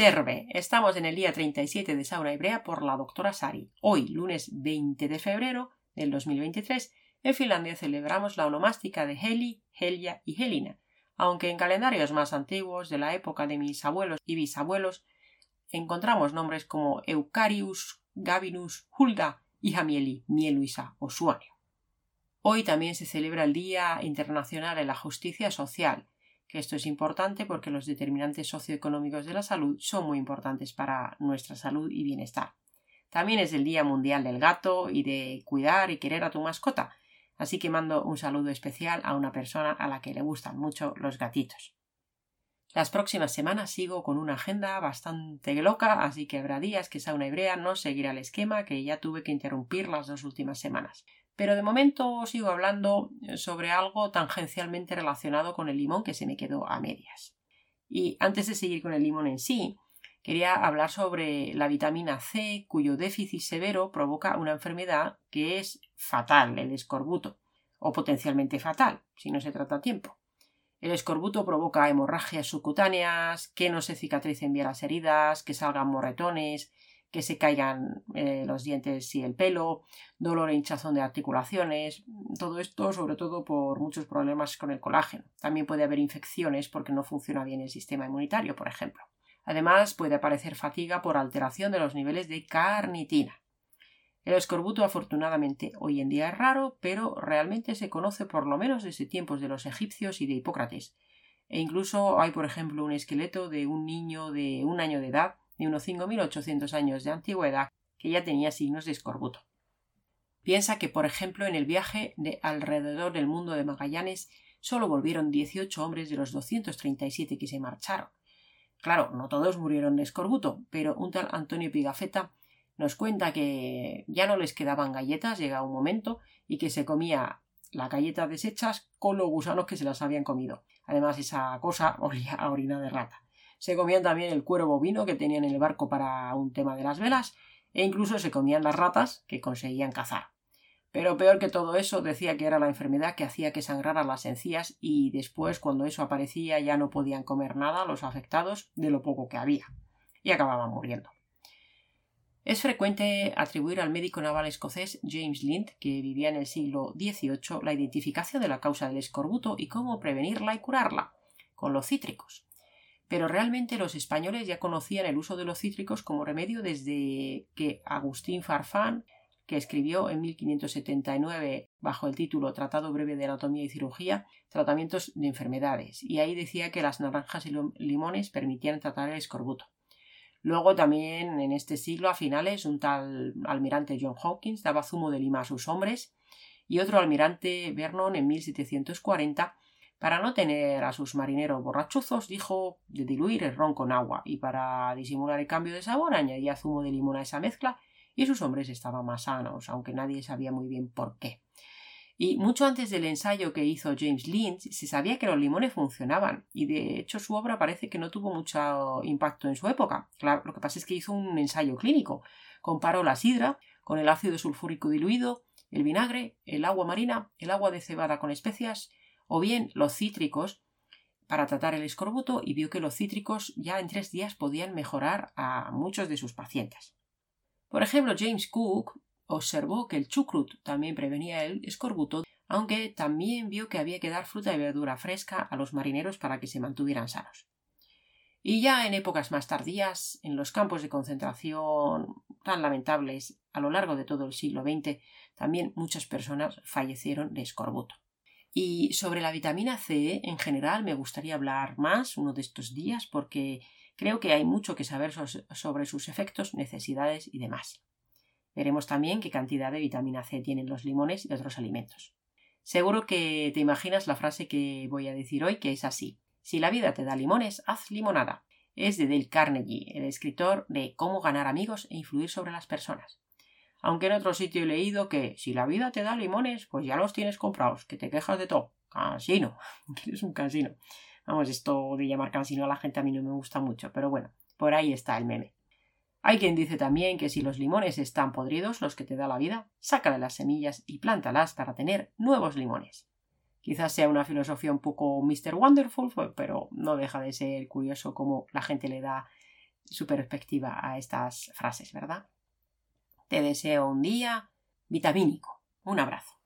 Terve. Estamos en el día 37 de Sauna Hebrea por la doctora Sari. Hoy, lunes 20 de febrero del 2023, en Finlandia celebramos la onomástica de Heli, Helia y Helina, aunque en calendarios más antiguos de la época de mis abuelos y bisabuelos encontramos nombres como Eucarius, Gabinus, Hulda y Jamieli, Mieluisa o Suanio. Hoy también se celebra el Día Internacional de la Justicia Social, que esto es importante porque los determinantes socioeconómicos de la salud son muy importantes para nuestra salud y bienestar. También es el Día Mundial del Gato y de cuidar y querer a tu mascota, así que mando un saludo especial a una persona a la que le gustan mucho los gatitos. Las próximas semanas sigo con una agenda bastante loca, así que habrá días que Sauna Hebrea no seguirá el esquema que ya tuve que interrumpir las dos últimas semanas. Pero de momento sigo hablando sobre algo tangencialmente relacionado con el limón que se me quedó a medias. Y antes de seguir con el limón en sí, quería hablar sobre la vitamina C, cuyo déficit severo provoca una enfermedad que es fatal, el escorbuto, o potencialmente fatal, si no se trata a tiempo. El escorbuto provoca hemorragias subcutáneas, que no se cicatricen bien las heridas, que salgan morretones, que se caigan eh, los dientes y el pelo, dolor e hinchazón de articulaciones, todo esto sobre todo por muchos problemas con el colágeno. También puede haber infecciones porque no funciona bien el sistema inmunitario, por ejemplo. Además, puede aparecer fatiga por alteración de los niveles de carnitina. El escorbuto afortunadamente hoy en día es raro, pero realmente se conoce por lo menos desde tiempos de los egipcios y de Hipócrates. E incluso hay, por ejemplo, un esqueleto de un niño de un año de edad, de unos 5.800 años de antigüedad, que ya tenía signos de escorbuto. Piensa que, por ejemplo, en el viaje de alrededor del mundo de Magallanes solo volvieron 18 hombres de los 237 que se marcharon. Claro, no todos murieron de escorbuto, pero un tal Antonio Pigafetta nos cuenta que ya no les quedaban galletas, llega un momento, y que se comía las galletas desechas con los gusanos que se las habían comido. Además, esa cosa olía a orina de rata. Se comían también el cuero bovino que tenían en el barco para un tema de las velas, e incluso se comían las ratas que conseguían cazar. Pero peor que todo eso, decía que era la enfermedad que hacía que sangraran las encías y después, cuando eso aparecía, ya no podían comer nada los afectados de lo poco que había. Y acababan muriendo. Es frecuente atribuir al médico naval escocés James Lind, que vivía en el siglo XVIII, la identificación de la causa del escorbuto y cómo prevenirla y curarla, con los cítricos. Pero realmente los españoles ya conocían el uso de los cítricos como remedio desde que Agustín Farfán, que escribió en 1579 bajo el título Tratado breve de anatomía y cirugía, tratamientos de enfermedades, y ahí decía que las naranjas y limones permitían tratar el escorbuto. Luego también en este siglo a finales un tal almirante John Hawkins daba zumo de lima a sus hombres y otro almirante Vernon en 1740 para no tener a sus marineros borrachuzos dijo de diluir el ron con agua y para disimular el cambio de sabor añadía zumo de limón a esa mezcla y sus hombres estaban más sanos, aunque nadie sabía muy bien por qué. Y mucho antes del ensayo que hizo James Lynch se sabía que los limones funcionaban y de hecho su obra parece que no tuvo mucho impacto en su época. Claro, lo que pasa es que hizo un ensayo clínico. Comparó la sidra con el ácido sulfúrico diluido, el vinagre, el agua marina, el agua de cebada con especias o bien los cítricos para tratar el escorbuto y vio que los cítricos ya en tres días podían mejorar a muchos de sus pacientes. Por ejemplo, James Cook observó que el chucrut también prevenía el escorbuto, aunque también vio que había que dar fruta y verdura fresca a los marineros para que se mantuvieran sanos. Y ya en épocas más tardías, en los campos de concentración tan lamentables a lo largo de todo el siglo XX, también muchas personas fallecieron de escorbuto. Y sobre la vitamina C en general me gustaría hablar más uno de estos días porque creo que hay mucho que saber sobre sus efectos, necesidades y demás. Veremos también qué cantidad de vitamina C tienen los limones y otros alimentos. Seguro que te imaginas la frase que voy a decir hoy, que es así. Si la vida te da limones, haz limonada. Es de Dale Carnegie, el escritor de Cómo ganar amigos e influir sobre las personas. Aunque en otro sitio he leído que si la vida te da limones, pues ya los tienes comprados, que te quejas de todo. Cansino. es un cansino. Vamos, esto de llamar cansino a la gente a mí no me gusta mucho, pero bueno, por ahí está el meme. Hay quien dice también que si los limones están podridos, los que te da la vida, sácale las semillas y plántalas para tener nuevos limones. Quizás sea una filosofía un poco Mr. Wonderful, pero no deja de ser curioso cómo la gente le da su perspectiva a estas frases, ¿verdad? Te deseo un día vitamínico. Un abrazo.